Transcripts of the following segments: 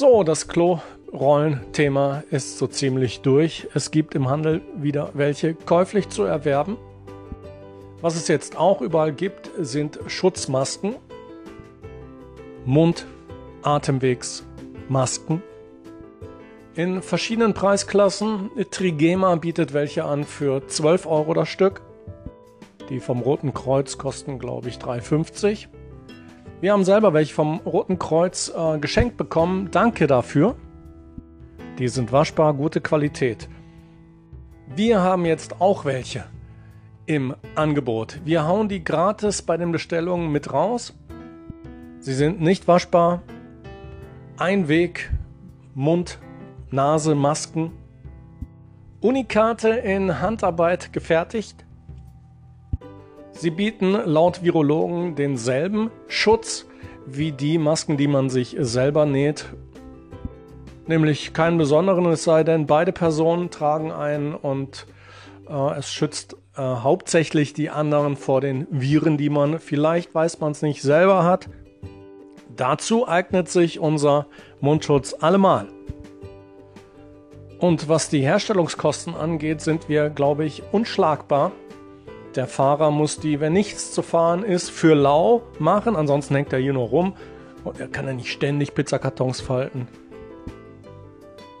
So, das Klo-Rollen-Thema ist so ziemlich durch. Es gibt im Handel wieder welche käuflich zu erwerben. Was es jetzt auch überall gibt, sind Schutzmasken, Mund-, Atemwegsmasken in verschiedenen Preisklassen. Trigema bietet welche an für 12 Euro das Stück. Die vom Roten Kreuz kosten, glaube ich, 3,50. Wir haben selber welche vom Roten Kreuz äh, geschenkt bekommen. Danke dafür. Die sind waschbar, gute Qualität. Wir haben jetzt auch welche im Angebot. Wir hauen die gratis bei den Bestellungen mit raus. Sie sind nicht waschbar. Einweg, Mund, Nase, Masken. Unikate in Handarbeit gefertigt. Sie bieten laut Virologen denselben Schutz wie die Masken, die man sich selber näht. Nämlich keinen besonderen, es sei denn, beide Personen tragen einen und äh, es schützt äh, hauptsächlich die anderen vor den Viren, die man vielleicht, weiß man es nicht, selber hat. Dazu eignet sich unser Mundschutz allemal. Und was die Herstellungskosten angeht, sind wir, glaube ich, unschlagbar. Der Fahrer muss die, wenn nichts zu fahren ist, für lau machen, ansonsten hängt er hier nur rum und er kann ja nicht ständig Pizzakartons falten.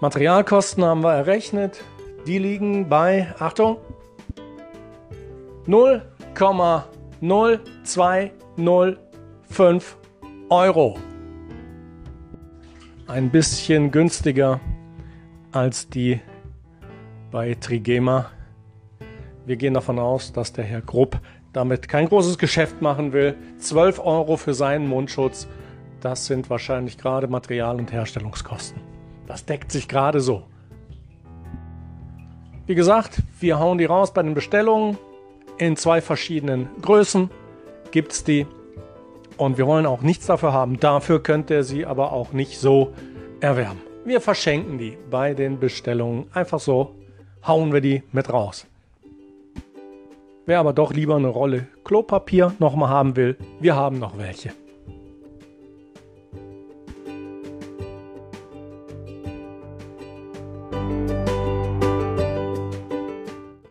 Materialkosten haben wir errechnet. Die liegen bei, Achtung, 0,0205 Euro. Ein bisschen günstiger als die bei Trigema. Wir gehen davon aus, dass der Herr Grupp damit kein großes Geschäft machen will. 12 Euro für seinen Mundschutz, das sind wahrscheinlich gerade Material- und Herstellungskosten. Das deckt sich gerade so. Wie gesagt, wir hauen die raus bei den Bestellungen. In zwei verschiedenen Größen gibt es die. Und wir wollen auch nichts dafür haben. Dafür könnt ihr sie aber auch nicht so erwerben. Wir verschenken die bei den Bestellungen. Einfach so hauen wir die mit raus. Wer aber doch lieber eine Rolle Klopapier nochmal haben will, wir haben noch welche.